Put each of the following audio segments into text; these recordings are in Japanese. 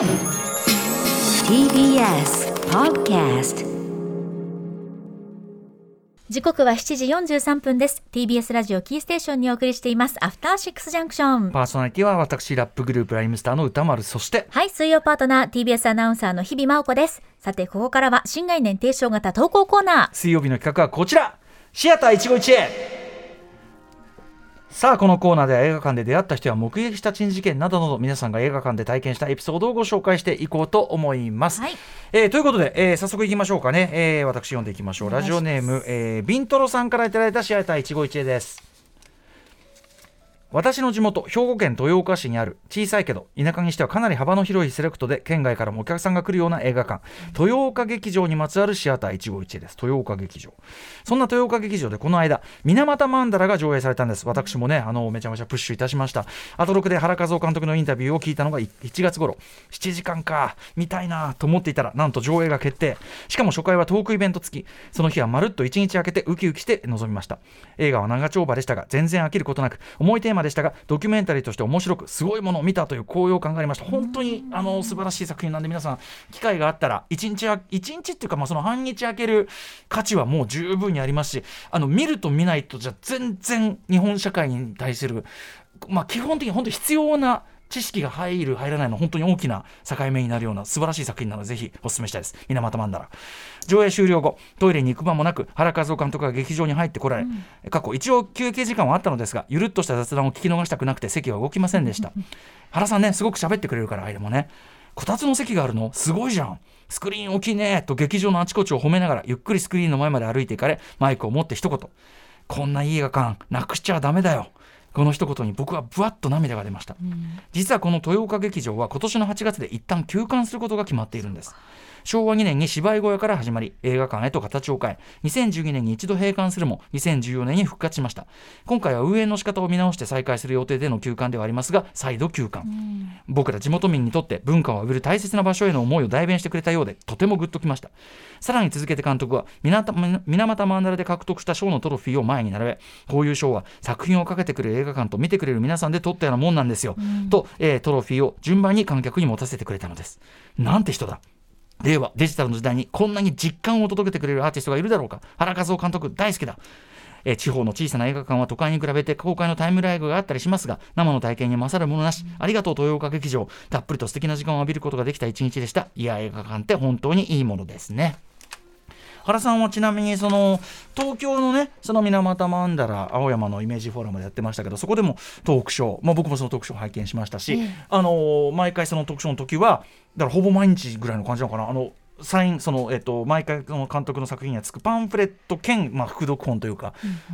TBS Podcast 時刻は7時43分です。TBS ラジオキーステーションにお送りしています。アフターシックスジャンクション。パーソナリティは私ラップグループライムスターの歌丸そしてはい水曜パートナー TBS アナウンサーの日々真央子です。さてここからは新概念提唱型投稿コーナー。水曜日の企画はこちら。シアター一期一会さあこのコーナーでは映画館で出会った人や目撃した珍事件などなど皆さんが映画館で体験したエピソードをご紹介していこうと思います。はいえーということで、えー早速いきましょうかね、えー私読んでいきましょうラジオネーム、えービントロさんからいただいたシアター一期一会です。私の地元兵庫県豊岡市にある小さいけど田舎にしてはかなり幅の広いセレクトで県外からもお客さんが来るような映画館。豊岡劇場にまつわるシアター一期一会です。豊岡劇場。そんな豊岡劇場でこの間水俣曼荼羅が上映されたんです。私もねあのめちゃめちゃプッシュいたしました。アトロクで原和夫監督のインタビューを聞いたのが1月頃7時間か見たいなと思っていたらなんと上映が決定。しかも初回はトークイベント付きその日はまるっと1日空けてウキウキして臨みました。映画は長丁場でしたが全然飽きることなく重いテーマでしたがドキュメンタリーとして面白くすごいものを見たという高揚感がありました。本当にあの素晴らしい作品なんで皆さん機会があったら1日は一日っていうかまあその半日空ける価値はもう十分にありますしあの見ると見ないとじゃ全然日本社会に対するまあ基本的に本当に必要な知識が入る入らないの本当に大きな境目になるような素晴らしい作品なのでぜひお勧めしたいです。水俣曼荼羅。上映終了後トイレに行く間もなく原和夫監督が劇場に入ってこられ、過去一応休憩時間はあったのですがゆるっとした雑談を聞き逃したくなくて席は動きませんでした。原さんねすごく喋ってくれるから間もねこたつの席があるのすごいじゃん。スクリーン大きいねと劇場のあちこちを褒めながらゆっくりスクリーンの前まで歩いていかれマイクを持って一言。こんないい映画館なくしちゃダメだよこの一言に僕はぶわっと涙が出ました、実はこの豊岡劇場は今年の8月で一旦休館することが決まっているんです昭和2年に芝居小屋から始まり映画館へと形を変え2012年に一度閉館するも2014年に復活しました。今回は運営の仕方を見直して再開する予定での休館ではありますが再度休館、僕ら地元民にとって文化を浴びる大切な場所への思いを代弁してくれたようでとてもグッときました。さらに続けて監督は水俣水俣曼荼羅で獲得した賞のトロフィーを前に並べこういう賞は作品をかけてくれる映画館と見てくれる皆さんで取ったようなもんなんですよ、と、えートロフィーを順番に観客に持たせてくれたのです。なんて人だ令和デジタルの時代にこんなに実感を届けてくれるアーティストがいるだろうか。原和夫監督大好きだ。え地方の小さな映画館は都会に比べて公開のタイムライブがあったりしますが生の体験に勝るものなし。ありがとう豊岡劇場。たっぷりと素敵な時間を浴びることができた一日でした。いや映画館って本当にいいものですね。原さんはちなみにその東京のねその水俣曼荼羅青山のイメージフォーラムでやってましたけどそこでもトークショー、まあ、僕もそのトークショー拝見しましたし、あのー毎回そのトークショーの時はだからほぼ毎日ぐらいの感じなのかな。あのサインその、えっと、毎回その監督の作品につくパンフレット兼、まあ、副読本というか、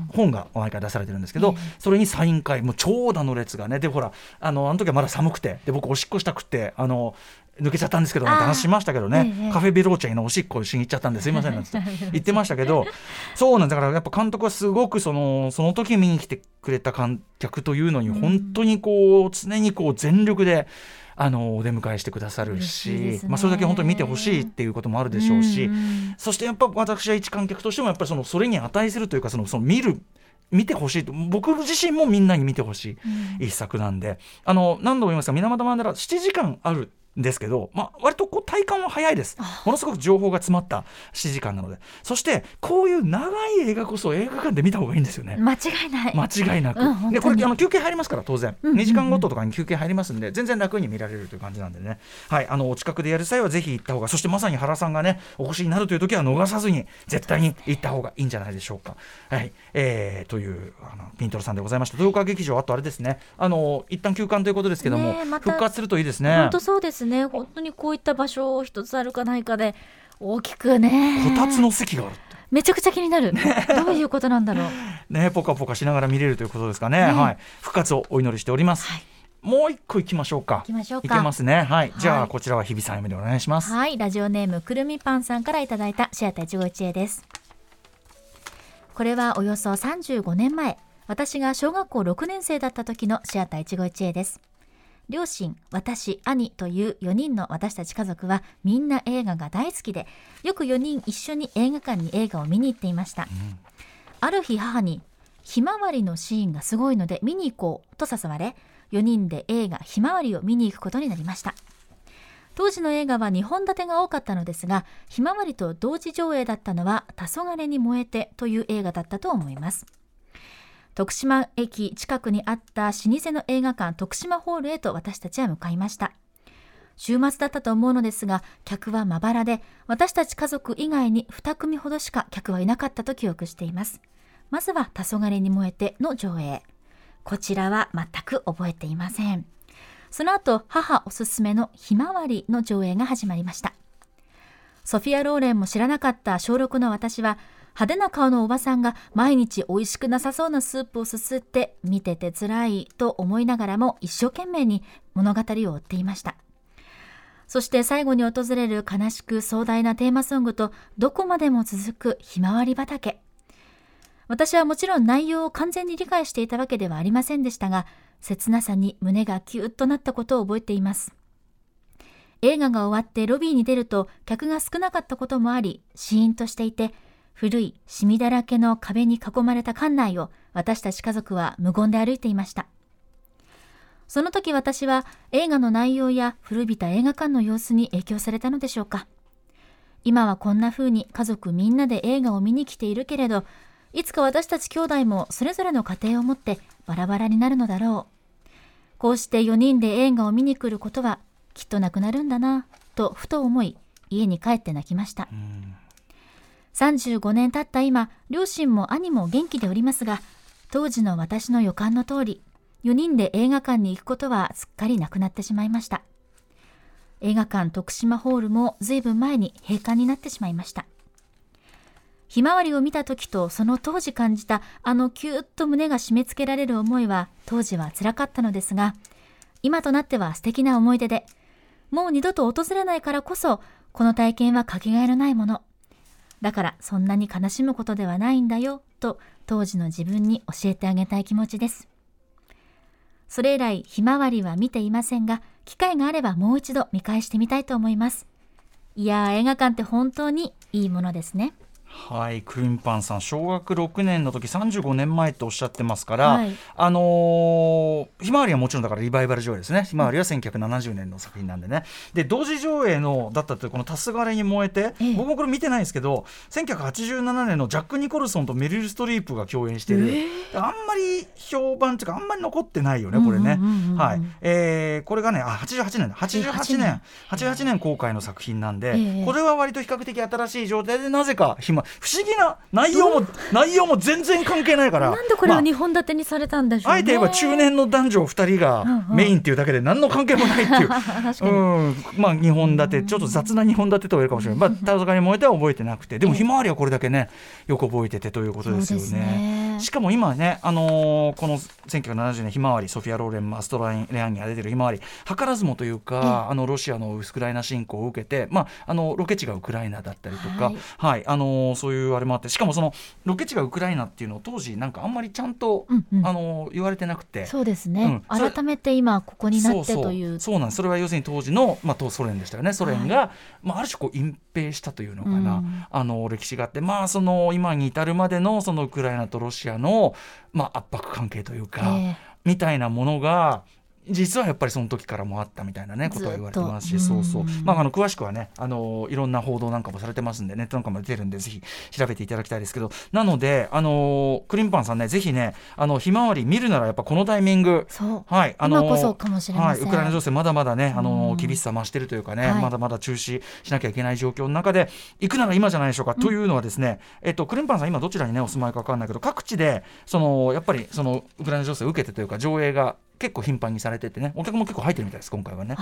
本が毎回出されてるんですけど、それにサイン会もう長蛇の列がね。でほらあのあの時はまだ寒くてで僕おしっこしたくってあの抜けちゃったんですけど話しましたけどね、ええカフェベローチェのおしっこしに行っちゃったんです。いませんなんて。言ってましたけどそうなんだからやっぱ監督はすごくそのその時見に来てくれた観客というのに本当にこう常にこう全力で。あのお出迎えしてくださる嬉しね。まあ、それだけ本当に見てほしいっていうこともあるでしょうし、うんそしてやっぱ私は一観客としてもやっぱりそのそれに値するというかそのその見る見てほしいと。僕自身もみんなに見てほしい一作なんで、あの何度も言いますが水俣曼荼羅7時間あるんですけど、まあ、割とこう体感は早いです。ものすごく情報が詰まった7時間なので。そしてこういう長い映画こそ映画館で見た方がいいんですよね。間違いない、間違いなく、うんでこれあの休憩入りますから当然、うんうんうん。2時間ごととかに休憩入りますんで全然楽に見られるという感じなんでね。はいあのお近くでやる際はぜひ行った方がそしてまさに原さんがねお越しになるという時は逃さずに絶対に行った方がいいんじゃないでしょうか。はいえー、というあのピントロさんでございました。豊川劇場あとあれですね。あの一旦休館ということですけども、また。復活するといいですね。本当そうですね。本当にこういった場所を一つあるかないかで大きくね。こたつの席があるって。めちゃくちゃ気になる。どういうことなんだろう。ねポカポカしながら見れるということですかね、ねはい。復活をお祈りしております、はい。もう一個行きましょうか。行きましょうか。いけますね。はい、じゃはいあこちらは日比さん読みでお願いします。はい、ラジオネームくるみパンさんからいただいたシアター一期一会です。これはおよそ35年前、私が小学校6年生だった時のシアター一期一会です。両親、私、兄という4人の私たち家族はみんな映画が大好きで、よく4人一緒に映画館に映画を見に行っていました。ある日母に、ひまわりのシーンがすごいので見に行こうと誘われ、4人で映画ひまわりを見に行くことになりました。当時の映画は2本立てが多かったのですがひまわりと同時上映だったのは「黄昏に燃えて」という映画だったと思います徳島駅近くにあった老舗の映画館徳島ホールへと私たちは向かいました。週末だったと思うのですが客はまばらで私たち家族以外に2組ほどしか客はいなかったと記憶しています。まずは「黄昏に燃えて」の上映。こちらは全く覚えていません。その後母おすすめの「ひまわり」の上映が始まりました。ソフィア・ローレンも知らなかった小6の私は派手な顔のおばさんが毎日美味しくなさそうなスープをすすって見てて辛いと思いながらも一生懸命に物語を追っていました。そして最後に訪れる悲しく壮大なテーマソングとどこまでも続くひまわり畑。私はもちろん内容を完全に理解していたわけではありませんでしたが切なさに胸がキューッとなったことを覚えています。映画が終わってロビーに出ると客が少なかったこともありシーンとしていて古いシミだらけの壁に囲まれた館内を私たち家族は無言で歩いていました。その時私は映画の内容や古びた映画館の様子に影響されたのでしょうか。今はこんな風に家族みんなで映画を見に来ているけれど、いつか私たち兄弟もそれぞれの家庭を持ってバラバラになるのだろう。こうして4人で映画を見に来ることはきっとなくなるんだな、とふと思い、家に帰って泣きました。35年経った今、両親も兄も元気でおりますが、当時の私の予感の通り、4人で映画館に行くことはすっかりなくなってしまいました。映画館徳島ホールも随分前に閉館になってしまいました。ひまわりを見た時とその当時感じたあのキューッと胸が締め付けられる思いは当時は辛かったのですが、今となっては素敵な思い出で、もう二度と訪れないからこそ、この体験はかけがえのないもの。だからそんなに悲しむことではないんだよと当時の自分に教えてあげたい気持ちです。それ以来ひまわりは見ていませんが、機会があればもう一度見返してみたいと思います。いやー映画館って本当にいいものですね。はいクリンパンさん小学6年の時35年前とおっしゃってますから、はい、あのー、ひまわりはもちろんだからリバイバル上映ですね。ひまわりは1970年の作品なんでね。で同時上映のだったというこの「黄昏に燃えて」ええ、僕もこれ見てないんですけど1987年のジャック・ニコルソンとメリル・ストリープが共演している、えー、あんまり評判というかあんまり残ってないよねこれね、これがねあ88年88年。88年。公開の作品なんで、これは割と比較的新しい状態でなぜかひま不思議な内容も内容も全然関係ないから。なんでこれを2本立てにされたんでしょう、ね。まあ、あえて言えば中年の男女2人がメインっていうだけで何の関係もないっていう。うん、まあ2本立てちょっと雑な2本立てと言えるかもしれない。まあ田坂に燃えては覚えてなくて。でもひまわりはこれだけねよく覚えててということですよね。しかも今ね、あのー、この1970年ひまわりソフィア・ローレンマストライレアンにが出てるひまわり図らずもというか、あのロシアのウクライナ侵攻を受けて、まあ、あのロケ地がウクライナだったりとか、はい、はい、あのー、そういうあれもあってしかもそのロケ地がウクライナっていうのを当時なんかあんまりちゃんと、うんうん、あの言われてなくて。そうですね、うん、改めて今ここになってという。そうなんです。それは要するに当時の、まあ、当ソ連でしたよね。ソ連が、はい、まあ、ある種こう隠蔽したというのかな、うん、あの歴史があってまあその今に至るまでのそのウクライナとロシアの、まあ、圧迫関係というか、えー、みたいなものが実はやっぱりその時からもあったみたいなねことは言われてますしそうそう。まああの詳しくはねあのいろんな報道なんかもされてますんでネットなんかも出てるんでぜひ調べていただきたいですけど。なのであのクリンパンさんねぜひねあのひまわり見るならやっぱこのタイミング。はいあのはい、ウクライナ情勢まだまだねあの厳しさ増してるというかね、はい、まだまだ中止しなきゃいけない状況の中で行くなら今じゃないでしょうか、うん、というのはですねえっとクリンパンさん今どちらにねお住まいか分かんないけど各地でそのやっぱりそのウクライナ情勢を受けてというか上映が結構頻繁にされててねお客も結構入ってるみたいです今回はね。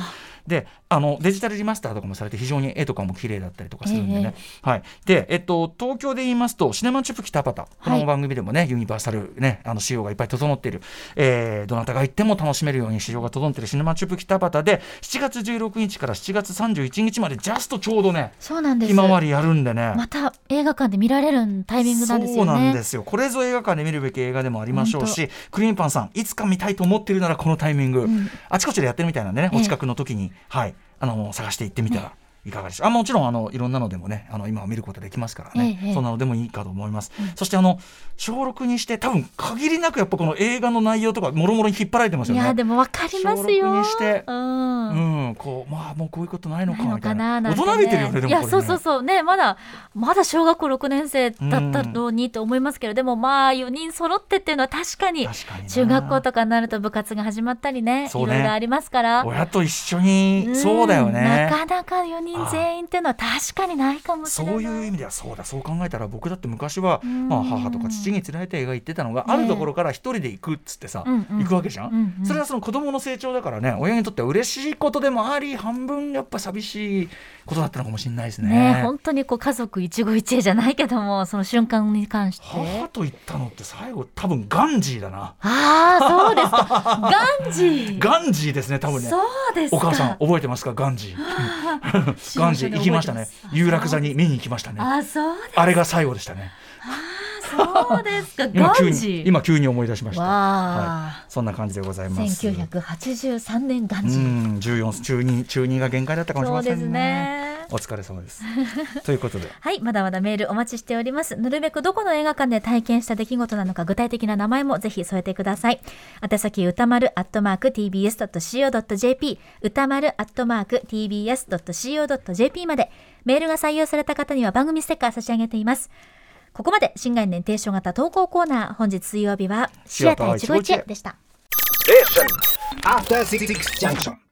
であのデジタルリマスターとかもされて非常に絵とかも綺麗だったりとかするんでね、えー、はい。でえっと東京で言いますとシネマチュプキタパタこの番組でもね、はい、ユニバーサルねあの仕様がいっぱい整っている、えー、どなたが行っても楽しめるように仕様が整っているシネマチュプキタパタで7月16日から7月31日までジャストちょうどねそうなんです。ひまわりやるんでね。また映画館で見られるタイミングなんですよね。そうなんですよ。これぞ映画館で見るべき映画でもありましょうしクリーンパンさんいつか見たいと思っているならこのタイミング。うん、あちこちでやってるみたいなんでね、お近くの時に、はい、あの探していってみたら。いかがでしょう。あもちろんあのいろんなのでもねあの今は見ることできますからね、ええそんなのでもいいかと思います、そしてあの小6にして多分限りなくやっぱこの映画の内容とかもろもろに引っ張られてますよね。いやでもわかりますよ。にして。うん。うん、こうまあもうこういうことないのかみたいな。ね、大人びてるよねでもね。いやそうそうそう。ねまだまだ小学校6年生だったのにと思いますけど、でもまあ4人揃ってっていうのは確かに中学校とかになると部活が始まったりねね。いろいろありますから。親と一緒に、んそうだよね。なかなか4人全員っていうのは確かにないかもしれない。そういう意味ではそうだ。そう考えたら僕だって昔は、ん。まあ、母とか父に連れて映画行ってたのが、あるところから一人で行くっつってさ、うんうん。行くわけじゃん、うんうんそれはその子供の成長だからね親にとっては嬉しいことでもあり半分やっぱ寂しいことだったのかもしれないですね。ね本当にこう家族一期一会じゃないけどもその瞬間に関して。母と行ったのって最後多分ガンジーだな。ああそうですか。ガンジー。ガンジーですね多分ね。そうですか。お母さん覚えてますかガンジーガンジー行きましたね。有楽座に見に行きましたね。あそうあれが最後でしたね。そうですか。今急に今急に思い出しました。はい、そんな感じでございます。1983年ガンうん14中2中2が限界だったかもしれませんね。そうですねお疲れ様です ということではい、まだまだメールお待ちしております。なるべくどこの映画館で体験した出来事なのか具体的な名前もぜひ添えてください。宛先歌丸アットマーク tbs.co.jp 歌丸アットマーク tbs.co.jp までメールが採用された方には番組ステッカー差し上げています。ここまで新概念提唱型投稿コーナー本日水曜日はシアター一期一会でした。After Six Junction.